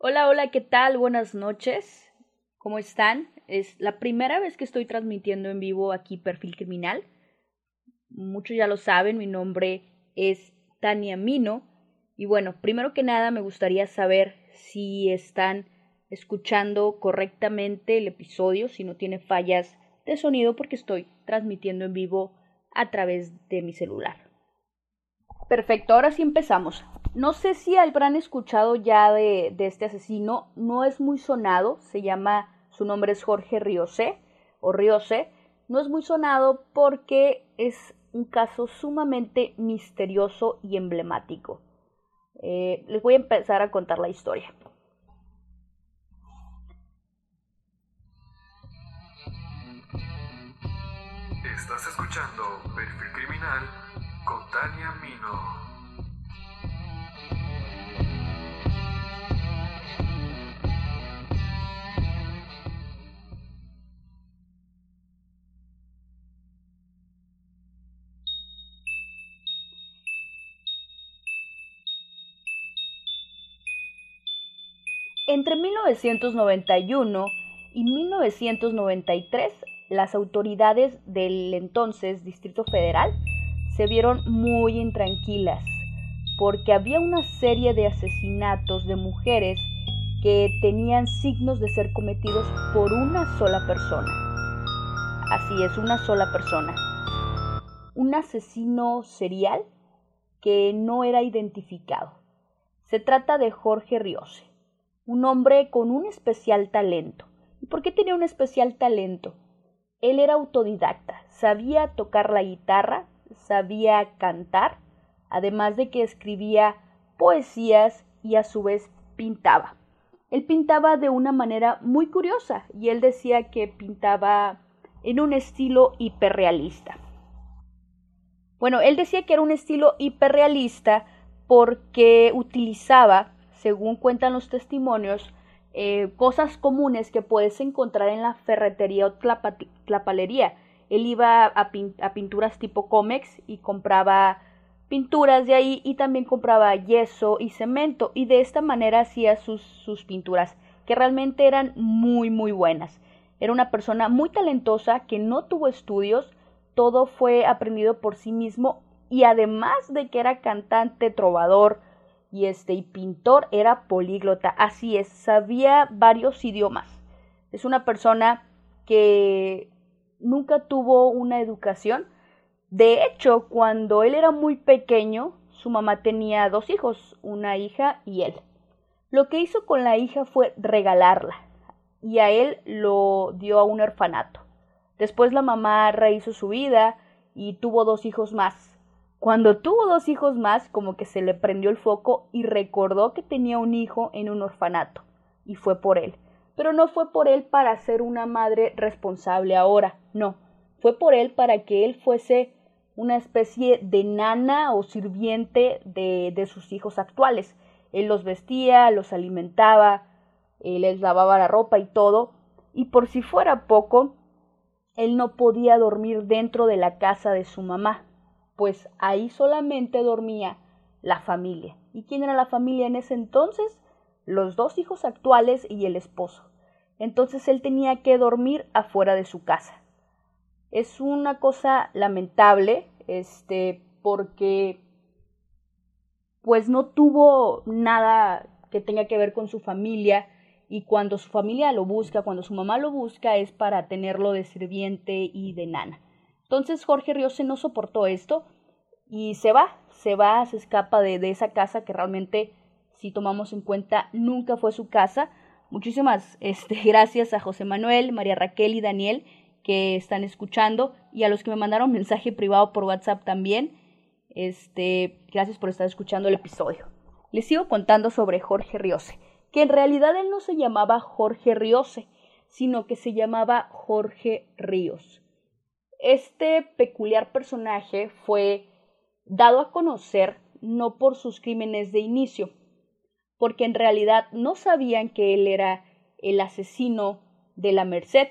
Hola, hola, ¿qué tal? Buenas noches. ¿Cómo están? Es la primera vez que estoy transmitiendo en vivo aquí Perfil Criminal. Muchos ya lo saben, mi nombre es Tania Mino. Y bueno, primero que nada me gustaría saber si están escuchando correctamente el episodio, si no tiene fallas de sonido, porque estoy transmitiendo en vivo a través de mi celular. Perfecto, ahora sí empezamos. No sé si habrán escuchado ya de, este asesino, no es muy sonado, se llama, su nombre es Jorge Riose o Riose, no es muy sonado porque es un caso sumamente misterioso y emblemático. Eh, les voy a empezar a contar la historia. Estás escuchando Perfil Criminal con Tania Mino. Entre 1991 y 1993, las autoridades del entonces Distrito Federal se vieron muy intranquilas porque había una serie de asesinatos de mujeres que tenían signos de ser cometidos por una sola persona. Así es, una sola persona. Un asesino serial que no era identificado. Se trata de Jorge Riose un hombre con un especial talento. ¿Y por qué tenía un especial talento? Él era autodidacta, sabía tocar la guitarra, sabía cantar, además de que escribía poesías y a su vez pintaba. Él pintaba de una manera muy curiosa y él decía que pintaba en un estilo hiperrealista. Bueno, él decía que era un estilo hiperrealista porque utilizaba según cuentan los testimonios, eh, cosas comunes que puedes encontrar en la ferretería o tlapalería. Él iba a, pinturas tipo cómex y compraba pinturas de ahí y también compraba yeso y cemento y de esta manera hacía sus, sus pinturas que realmente eran muy muy buenas. Era una persona muy talentosa que no tuvo estudios, todo fue aprendido por sí mismo y además de que era cantante, trovador, y este pintor era políglota, así es, sabía varios idiomas. Es una persona que nunca tuvo una educación. De hecho, cuando él era muy pequeño, su mamá tenía dos hijos, una hija y él. Lo que hizo con la hija fue regalarla y a él lo dio a un orfanato. Después la mamá rehizo su vida y tuvo dos hijos más. Cuando tuvo dos hijos más, como que se le prendió el foco y recordó que tenía un hijo en un orfanato, y fue por él. Pero no fue por él para ser una madre responsable ahora, no, fue por él para que él fuese una especie de nana o sirviente de, de sus hijos actuales. Él los vestía, los alimentaba, él les lavaba la ropa y todo, y por si fuera poco, él no podía dormir dentro de la casa de su mamá, pues ahí solamente dormía la familia. ¿Y quién era la familia en ese entonces? Los dos hijos actuales y el esposo. Entonces él tenía que dormir afuera de su casa. Es una cosa lamentable, este, porque pues no tuvo nada que tenga que ver con su familia y cuando su familia lo busca, cuando su mamá lo busca es para tenerlo de sirviente y de nana. Entonces Jorge Riose no soportó esto y se va, se va, se escapa de, de esa casa que realmente, si tomamos en cuenta, nunca fue su casa. Muchísimas este, gracias a José Manuel, María Raquel y Daniel que están escuchando y a los que me mandaron mensaje privado por WhatsApp también. Este, gracias por estar escuchando el episodio. Les sigo contando sobre Jorge Riose, que en realidad él no se llamaba Jorge Riose, sino que se llamaba Jorge Ríos. Este peculiar personaje fue dado a conocer no por sus crímenes de inicio, porque en realidad no sabían que él era el asesino de la Merced.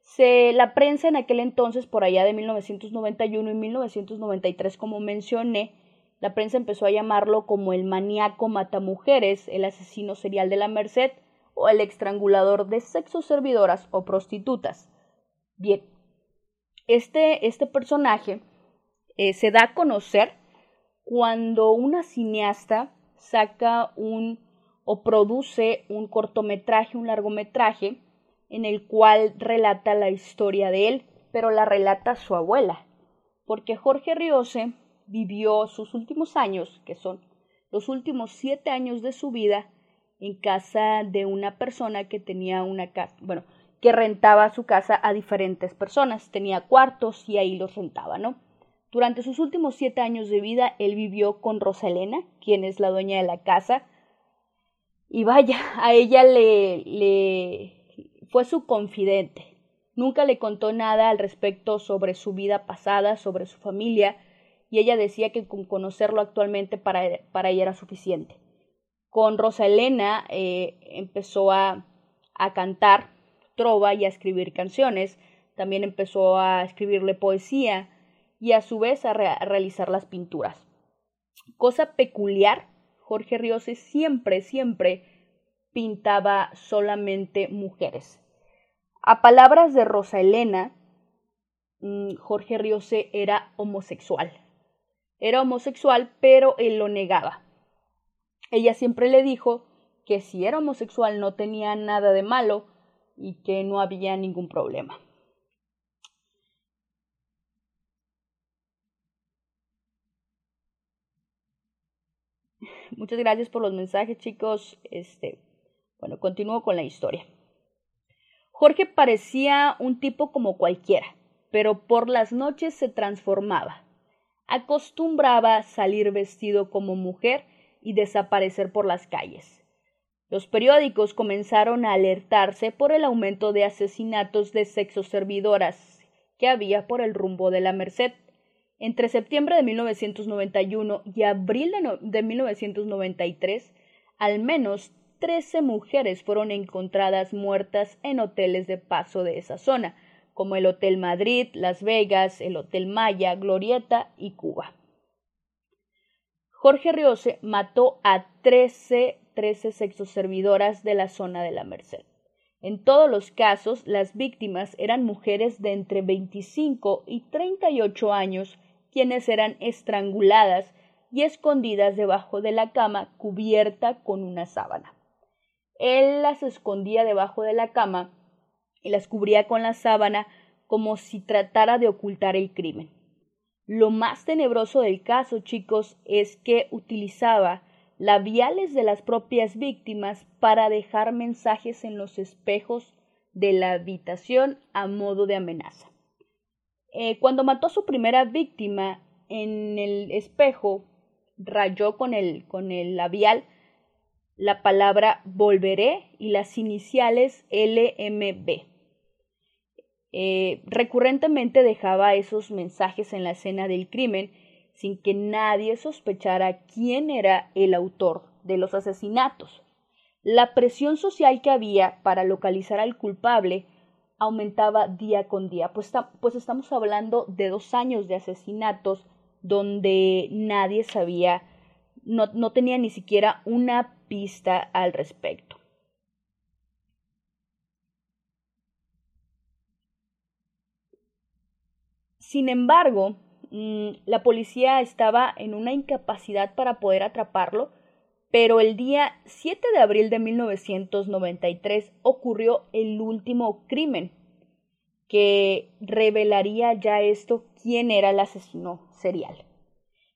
Se, la prensa en aquel entonces, por allá de 1991 y 1993, como mencioné, la prensa empezó a llamarlo como el maníaco matamujeres, el asesino serial de la Merced o el estrangulador de sexo servidoras o prostitutas. Bien, este, este personaje eh, se da a conocer cuando una cineasta saca un o produce un cortometraje, un largometraje, en el cual relata la historia de él, pero la relata su abuela, porque Jorge Riose vivió sus últimos años, que son los últimos siete años de su vida, en casa de una persona que tenía una casa, bueno, que rentaba su casa a diferentes personas, tenía cuartos y ahí los rentaba, ¿no? Durante sus últimos siete años de vida, él vivió con Rosalena, quien es la dueña de la casa, y vaya, a ella le, le fue su confidente. Nunca le contó nada al respecto sobre su vida pasada, sobre su familia, y ella decía que con conocerlo actualmente para, para ella era suficiente. Con Rosa Elena eh, empezó a, a cantar y a escribir canciones, también empezó a escribirle poesía y a su vez a, realizar las pinturas. Cosa peculiar, Jorge Riose siempre, siempre pintaba solamente mujeres. A palabras de Rosa Elena, mm, Jorge Riose era homosexual. Era homosexual, pero él lo negaba. Ella siempre le dijo que si era homosexual no tenía nada de malo y que no había ningún problema. Muchas gracias por los mensajes, chicos. Este, bueno, continúo con la historia. Jorge parecía un tipo como cualquiera, pero por las noches se transformaba. Acostumbraba salir vestido como mujer y desaparecer por las calles. Los periódicos comenzaron a alertarse por el aumento de asesinatos de sexoservidoras que había por el rumbo de la Merced. Entre septiembre de 1991 y abril de 1993, al menos 13 mujeres fueron encontradas muertas en hoteles de paso de esa zona, como el Hotel Madrid, Las Vegas, el Hotel Maya, Glorieta y Cuba. Jorge Riose mató a 13, 13 sexoservidoras de la zona de la Merced. En todos los casos, las víctimas eran mujeres de entre 25 y 38 años, quienes eran estranguladas y escondidas debajo de la cama cubierta con una sábana. Él las escondía debajo de la cama y las cubría con la sábana como si tratara de ocultar el crimen. Lo más tenebroso del caso, chicos, es que utilizaba labiales de las propias víctimas para dejar mensajes en los espejos de la habitación a modo de amenaza. Eh, cuando mató a su primera víctima en el espejo, rayó con el, con el labial la palabra volveré y las iniciales LMB. Eh, recurrentemente dejaba esos mensajes en la escena del crimen sin que nadie sospechara quién era el autor de los asesinatos. La presión social que había para localizar al culpable aumentaba día con día, pues, pues estamos hablando de dos años de asesinatos donde nadie sabía, no, no tenía ni siquiera una pista al respecto. Sin embargo, mm, la policía estaba en una incapacidad para poder atraparlo, pero el día 7 de abril de 1993 ocurrió el último crimen que revelaría ya esto quién era el asesino serial.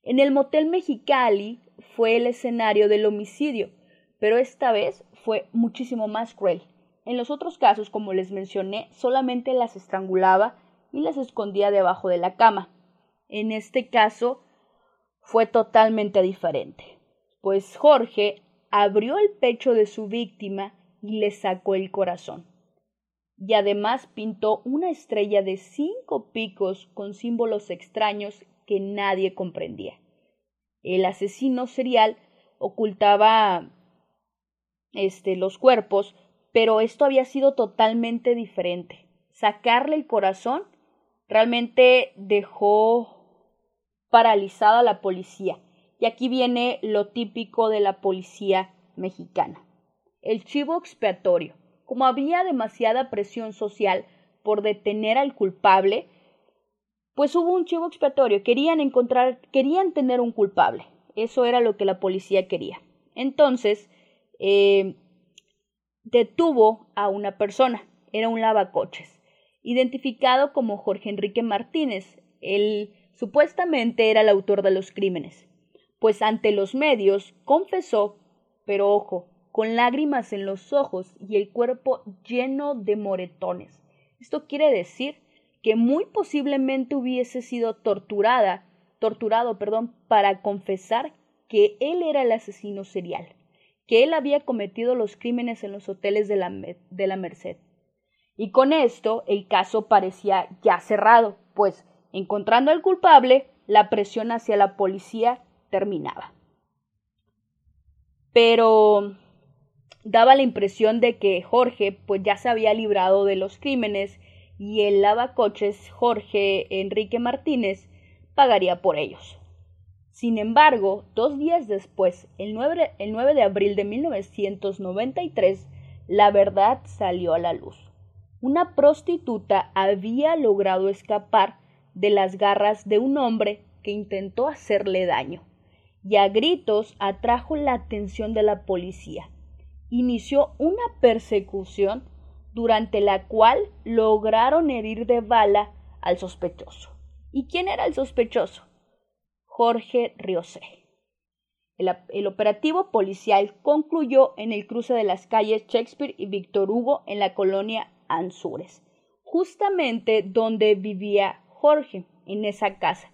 En el motel Mexicali fue el escenario del homicidio, pero esta vez fue muchísimo más cruel. En los otros casos, como les mencioné, solamente las estrangulaba y las escondía debajo de la cama. En este caso fue totalmente diferente, pues Jorge abrió el pecho de su víctima y le sacó el corazón. Y además pintó una estrella de cinco picos con símbolos extraños que nadie comprendía. El asesino serial ocultaba este, los cuerpos, pero esto había sido totalmente diferente. Sacarle el corazón realmente dejó paralizada la policía. Y aquí viene lo típico de la policía mexicana. El chivo expiatorio. Como había demasiada presión social por detener al culpable, pues hubo un chivo expiatorio. Querían encontrar, querían tener un culpable. Eso era lo que la policía quería. Entonces, eh, detuvo a una persona. Era un lavacoches, identificado como Jorge Enrique Martínez. Él supuestamente era el autor de los crímenes, pues ante los medios confesó, pero ojo, con lágrimas en los ojos y el cuerpo lleno de moretones. Esto quiere decir que muy posiblemente hubiese sido torturada, torturado, perdón, para confesar que él era el asesino serial, que él había cometido los crímenes en los hoteles de la, de la Merced. Y con esto el caso parecía ya cerrado, pues encontrando al culpable, la presión hacia la policía terminaba. Pero daba la impresión de que Jorge pues ya se había librado de los crímenes y el lavacoches Jorge Enrique Martínez pagaría por ellos. Sin embargo, dos días después, el 9, el 9 de abril de 1993, la verdad salió a la luz. Una prostituta había logrado escapar de las garras de un hombre que intentó hacerle daño y a gritos atrajo la atención de la policía. Inició una persecución durante la cual lograron herir de bala al sospechoso. ¿Y quién era el sospechoso? Jorge Riosé. El, operativo policial concluyó en el cruce de las calles Shakespeare y Víctor Hugo en la colonia Anzures, justamente donde vivía Jorge, en esa casa.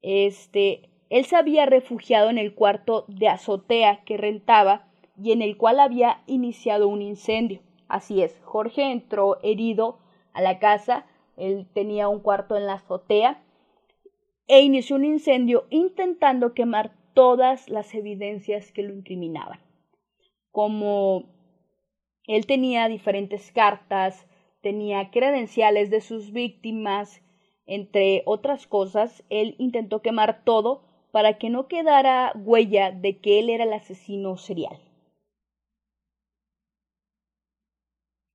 Este, él se había refugiado en el cuarto de azotea que rentaba y en el cual había iniciado un incendio. Así es, Jorge entró herido a la casa, él tenía un cuarto en la azotea e inició un incendio intentando quemar todas las evidencias que lo incriminaban. Como él tenía diferentes cartas, tenía credenciales de sus víctimas, entre otras cosas, él intentó quemar todo para que no quedara huella de que él era el asesino serial.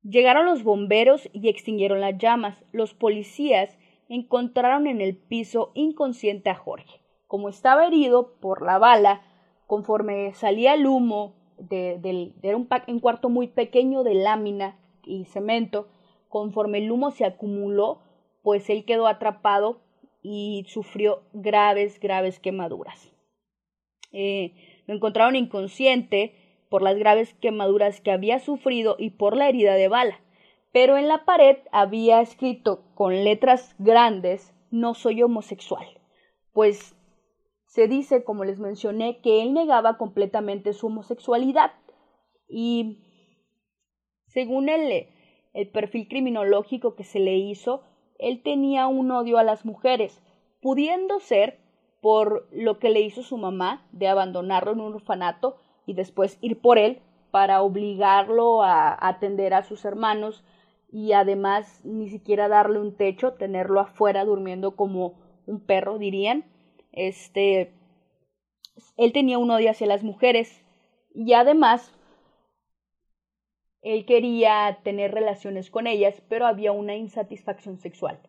Llegaron los bomberos y extinguieron las llamas. Los policías encontraron en el piso inconsciente a Jorge. Como estaba herido por la bala, conforme salía el humo de, era un, un cuarto muy pequeño de lámina y cemento, conforme el humo se acumuló, pues él quedó atrapado y sufrió graves, graves quemaduras. Eh, lo encontraron inconsciente por las graves quemaduras que había sufrido y por la herida de bala, pero en la pared había escrito con letras grandes no soy homosexual, pues se dice, como les mencioné, que él negaba completamente su homosexualidad. Y según el, el perfil criminológico que se le hizo, él tenía un odio a las mujeres, pudiendo ser por lo que le hizo su mamá de abandonarlo en un orfanato y después ir por él para obligarlo a atender a sus hermanos y además ni siquiera darle un techo, tenerlo afuera durmiendo como un perro, dirían. Este, él tenía un odio hacia las mujeres y además él quería tener relaciones con ellas, pero había una insatisfacción sexual.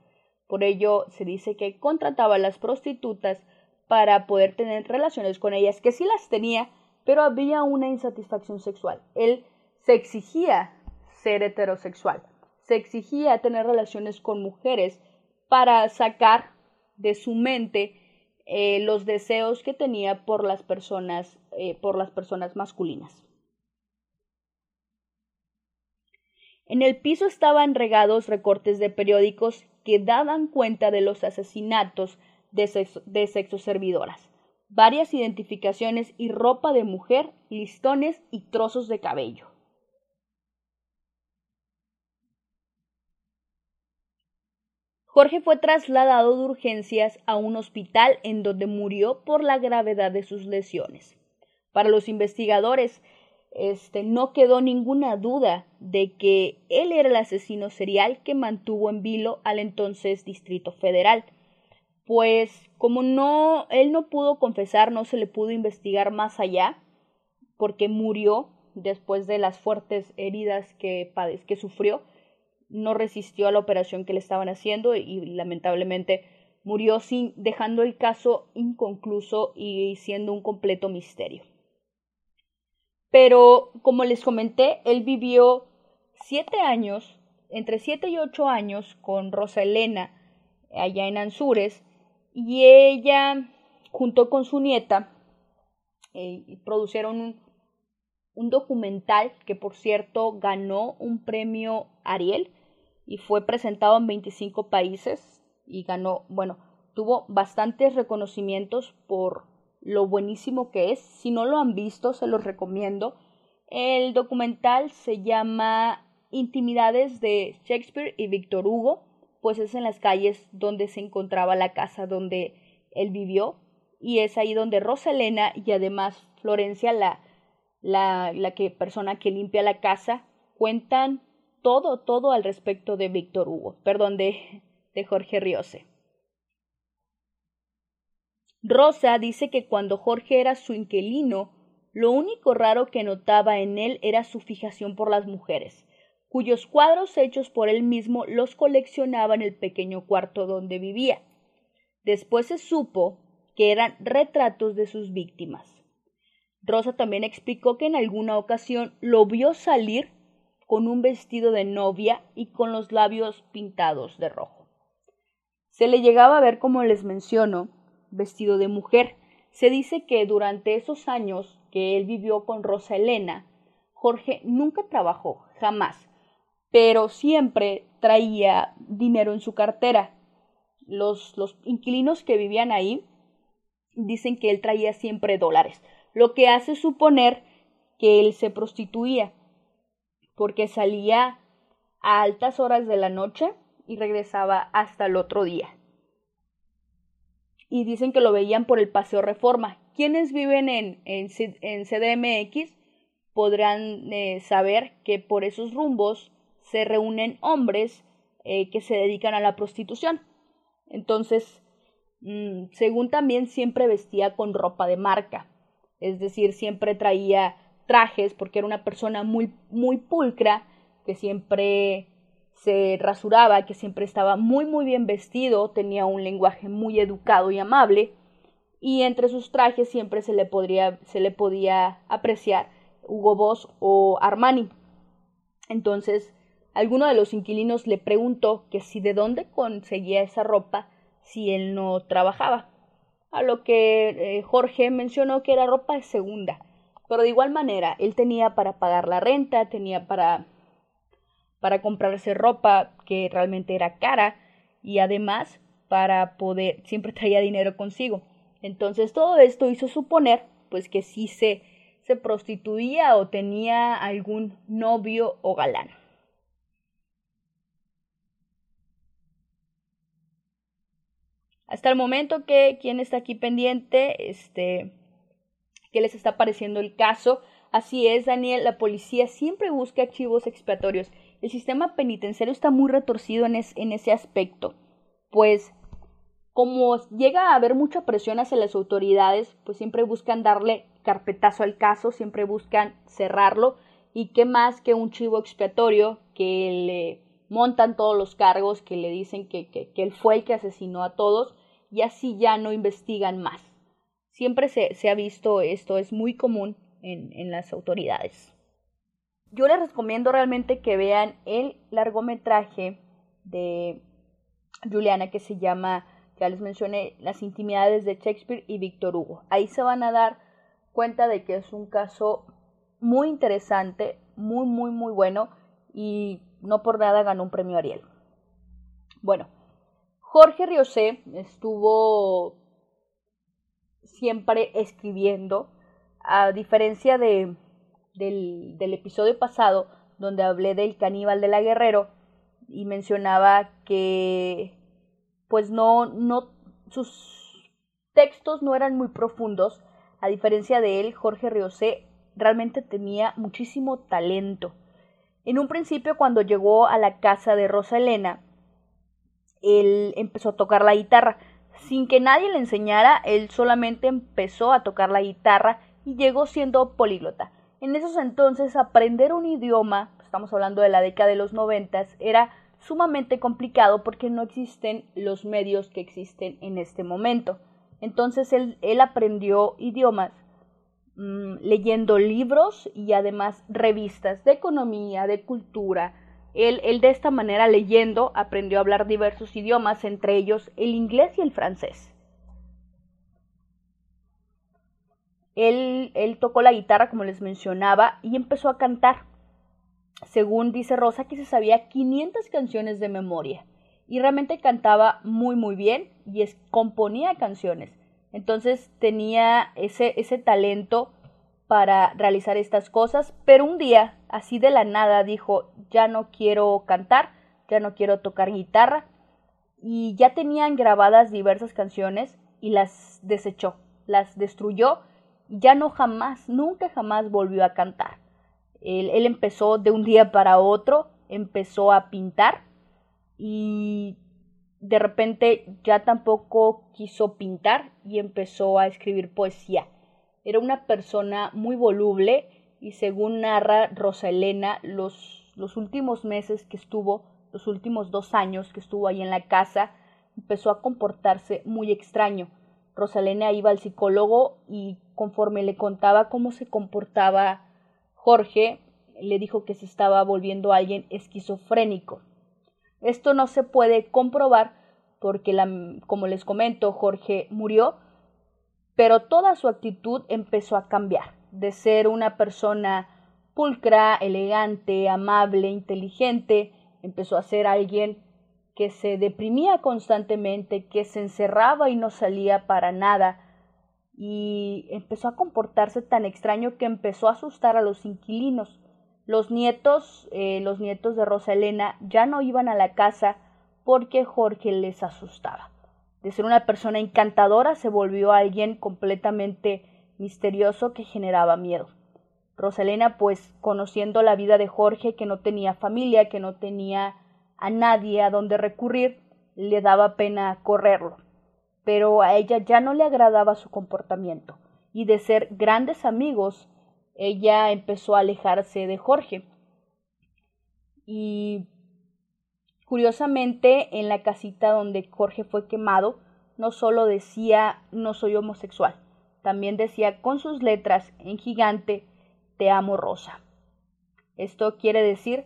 Por ello se dice que contrataba a las prostitutas para poder tener relaciones con ellas, que sí las tenía, pero había una insatisfacción sexual. Él se exigía ser heterosexual, se exigía tener relaciones con mujeres para sacar de su mente eh, los deseos que tenía por las personas, eh, por las personas masculinas. En el piso estaban regados recortes de periódicos que daban cuenta de los asesinatos de sexo, de sexo servidoras. varias identificaciones y ropa de mujer, listones y trozos de cabello. Jorge fue trasladado de urgencias a un hospital en donde murió por la gravedad de sus lesiones. Para los investigadores, este, no quedó ninguna duda de que él era el asesino serial que mantuvo en vilo al entonces Distrito Federal. Pues como no, él no pudo confesar, no se le pudo investigar más allá, porque murió después de las fuertes heridas que, sufrió, no resistió a la operación que le estaban haciendo y lamentablemente murió sin dejando el caso inconcluso y siendo un completo misterio. Pero como les comenté, él vivió siete años, entre siete y ocho años, con Rosa Elena allá en Anzures, y ella, junto con su nieta, eh, produjeron un, un documental que por cierto ganó un premio Ariel y fue presentado en 25 países y ganó, bueno, tuvo bastantes reconocimientos por lo buenísimo que es. Si no lo han visto, se los recomiendo. El documental se llama Intimidades de Shakespeare y Víctor Hugo, pues es en las calles donde se encontraba la casa donde él vivió y es ahí donde Rosalena y además Florencia, la, la, la que, persona que limpia la casa, cuentan todo, todo al respecto de Víctor Hugo, perdón, de, de Jorge Riose. Rosa dice que cuando Jorge era su inquilino, lo único raro que notaba en él era su fijación por las mujeres, cuyos cuadros hechos por él mismo los coleccionaba en el pequeño cuarto donde vivía. Después se supo que eran retratos de sus víctimas. Rosa también explicó que en alguna ocasión lo vio salir con un vestido de novia y con los labios pintados de rojo. Se le llegaba a ver, como les menciono, vestido de mujer. Se dice que durante esos años que él vivió con Rosa Elena, Jorge nunca trabajó, jamás, pero siempre traía dinero en su cartera. Los, los inquilinos que vivían ahí dicen que él traía siempre dólares, lo que hace suponer que él se prostituía porque salía a altas horas de la noche y regresaba hasta el otro día. Y dicen que lo veían por el Paseo Reforma. Quienes viven en, en, CDMX podrán eh, saber que por esos rumbos se reúnen hombres eh, que se dedican a la prostitución. Entonces, mm, según también siempre vestía con ropa de marca, es decir, siempre traía trajes porque era una persona muy, muy pulcra, que siempre se rasuraba, que siempre estaba muy, muy bien vestido, tenía un lenguaje muy educado y amable, y entre sus trajes siempre se le, podría, se le podía apreciar Hugo Boss o Armani. Entonces, alguno de los inquilinos le preguntó que si de dónde conseguía esa ropa si él no trabajaba. A lo que eh, Jorge mencionó que era ropa de segunda, pero de igual manera, él tenía para pagar la renta, tenía para, para comprarse ropa que realmente era cara y además para poder, siempre traía dinero consigo. Entonces todo esto hizo suponer pues que sí se, se prostituía o tenía algún novio o galán. Hasta el momento que quien está aquí pendiente, este, qué les está pareciendo el caso. Así es, Daniel, la policía siempre busca archivos expiatorios. El sistema penitenciario está muy retorcido en, ese aspecto, pues como llega a haber mucha presión hacia las autoridades, pues siempre buscan darle carpetazo al caso, siempre buscan cerrarlo y qué más que un chivo expiatorio que le montan todos los cargos, que le dicen que, él fue el que asesinó a todos y así ya no investigan más. Siempre se, ha visto esto, es muy común en las autoridades. Yo les recomiendo realmente que vean el largometraje de Juliana que se llama, ya les mencioné, Las intimidades de Shakespeare y Víctor Hugo. Ahí se van a dar cuenta de que es un caso muy interesante, muy, muy, muy bueno y no por nada ganó un premio Ariel. Bueno, Jorge Riosé estuvo siempre escribiendo, a diferencia de, del, del episodio pasado donde hablé del caníbal de la Guerrero y mencionaba que pues no, no, sus textos no eran muy profundos, a diferencia de él, Jorge Riosé realmente tenía muchísimo talento. En un principio, cuando llegó a la casa de Rosa Elena, él empezó a tocar la guitarra. Sin que nadie le enseñara, él solamente empezó a tocar la guitarra y llegó siendo políglota. En esos entonces, aprender un idioma, estamos hablando de la década de los noventas, era sumamente complicado porque no existen los medios que existen en este momento. Entonces él, aprendió idiomas mm, leyendo libros y además revistas de economía, de cultura. Él, él de esta manera leyendo aprendió a hablar diversos idiomas, entre ellos el inglés y el francés. Él, tocó la guitarra, como les mencionaba, y empezó a cantar. Según dice Rosa, que se sabía 500 canciones de memoria y realmente cantaba muy muy bien y es, componía canciones. Entonces tenía ese, ese talento para realizar estas cosas, pero un día, así de la nada, dijo, ya no quiero cantar, ya no quiero tocar guitarra, y ya tenían grabadas diversas canciones y las desechó, las destruyó, ya no jamás, nunca jamás volvió a cantar. Él, él empezó de un día para otro, empezó a pintar, y de repente ya tampoco quiso pintar y empezó a escribir poesía. Era una persona muy voluble y según narra Rosa Elena, los, los últimos meses que estuvo, los últimos dos años que estuvo ahí en la casa, empezó a comportarse muy extraño. Rosalena iba al psicólogo y conforme le contaba cómo se comportaba Jorge, le dijo que se estaba volviendo alguien esquizofrénico. Esto no se puede comprobar porque, como les comento, Jorge murió, pero toda su actitud empezó a cambiar, de ser una persona pulcra, elegante, amable, inteligente, empezó a ser alguien que se deprimía constantemente, que se encerraba y no salía para nada, y empezó a comportarse tan extraño que empezó a asustar a los inquilinos. Los nietos, eh, los nietos de Rosa Elena, ya no iban a la casa porque Jorge les asustaba. De ser una persona encantadora se volvió alguien completamente misterioso que generaba miedo. Rosalena, pues, conociendo la vida de Jorge, que no tenía familia, que no tenía a nadie a donde recurrir, le daba pena correrlo. Pero a ella ya no le agradaba su comportamiento, y de ser grandes amigos, ella empezó a alejarse de Jorge. Y curiosamente, en la casita donde Jorge fue quemado, no solo decía no soy homosexual, también decía con sus letras en gigante te amo Rosa. Esto quiere decir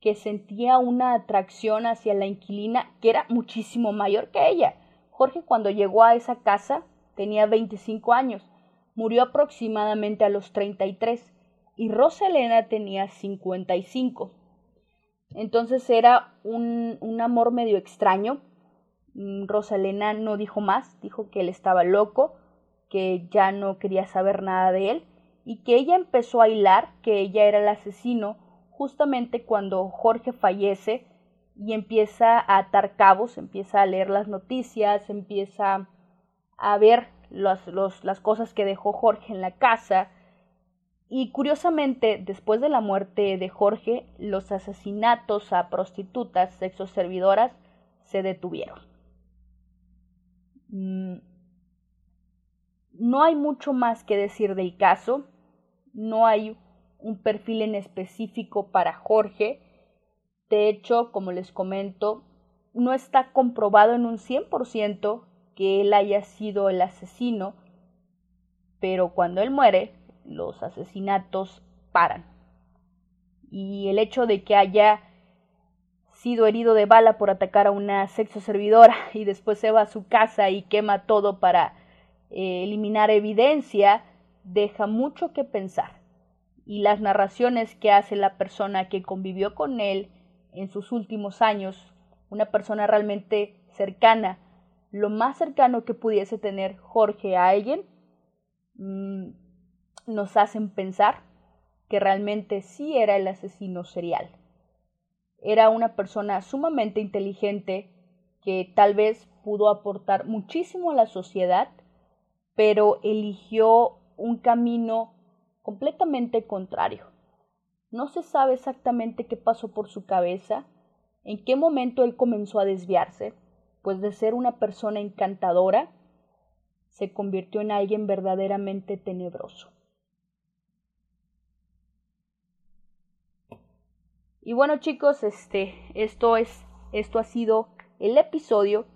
que sentía una atracción hacia la inquilina que era muchísimo mayor que ella. Jorge cuando llegó a esa casa tenía 25 años murió aproximadamente a los 33 y Rosa Elena tenía 55. Entonces era un, un amor medio extraño. Mm, Rosa Elena no dijo más, dijo que él estaba loco, que ya no quería saber nada de él y que ella empezó a hilar que ella era el asesino justamente cuando Jorge fallece y empieza a atar cabos, empieza a leer las noticias, empieza a ver las cosas que dejó Jorge en la casa. Y curiosamente, después de la muerte de Jorge, los asesinatos a prostitutas sexoservidoras se detuvieron. Mm, no hay mucho más que decir del caso, no hay un perfil en específico para Jorge. De hecho, como les comento, no está comprobado en un 100% que él haya sido el asesino, pero cuando él muere, los asesinatos paran. Y el hecho de que haya sido herido de bala por atacar a una sexo servidora y después se va a su casa y quema todo para eh, eliminar evidencia, deja mucho que pensar. Y las narraciones que hace la persona que convivió con él en sus últimos años, una persona realmente cercana, lo más cercano que pudiese tener Jorge a alguien mm, nos hacen pensar que realmente sí era el asesino serial. Era una persona sumamente inteligente que tal vez pudo aportar muchísimo a la sociedad, pero eligió un camino completamente contrario. No se sabe exactamente qué pasó por su cabeza, en qué momento él comenzó a desviarse, pues de ser una persona encantadora, se convirtió en alguien verdaderamente tenebroso. Y bueno chicos, este, esto es, esto ha sido el episodio.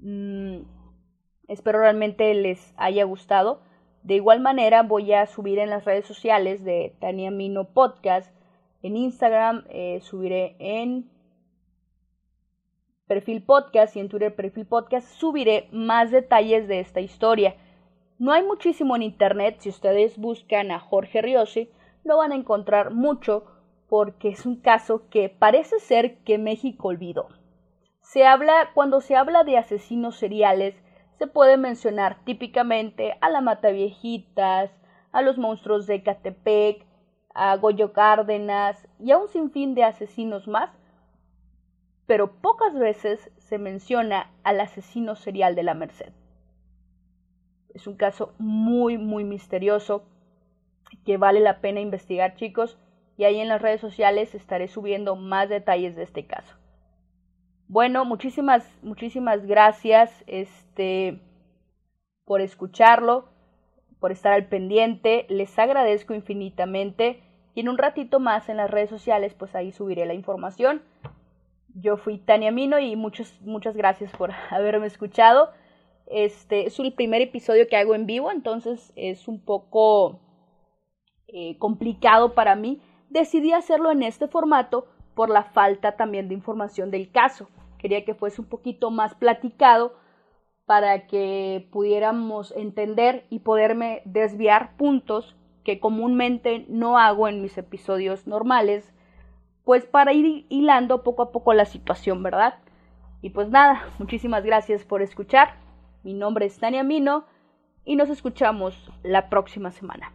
Mm, espero realmente les haya gustado. De igual manera voy a subir en las redes sociales de Tania Mino Podcast en Instagram, eh, subiré en perfil podcast y en Twitter perfil podcast, subiré más detalles de esta historia. No hay muchísimo en internet, si ustedes buscan a Jorge Riosi, lo van a encontrar mucho porque es un caso que parece ser que México olvidó. Se habla, cuando se habla de asesinos seriales, se puede mencionar típicamente a la Mata Viejitas, a los monstruos de Catepec, a Goyo Cárdenas y a un sinfín de asesinos más, pero pocas veces se menciona al asesino serial de la Merced. Es un caso muy, muy misterioso que vale la pena investigar, chicos, y ahí en las redes sociales estaré subiendo más detalles de este caso. Bueno, muchísimas, muchísimas gracias este, por escucharlo por estar al pendiente. Les agradezco infinitamente. Y en un ratito más en las redes sociales, pues ahí subiré la información. Yo fui Tania Mino y muchas, muchas gracias por haberme escuchado. Este es el primer episodio que hago en vivo, entonces es un poco eh, complicado para mí. Decidí hacerlo en este formato por la falta también de información del caso. Quería que fuese un poquito más platicado para que pudiéramos entender y poderme desviar puntos comúnmente no hago en mis episodios normales, pues para ir hilando poco a poco la situación, ¿verdad? Y pues nada, muchísimas gracias por escuchar. Mi nombre es Tania Mino y nos escuchamos la próxima semana.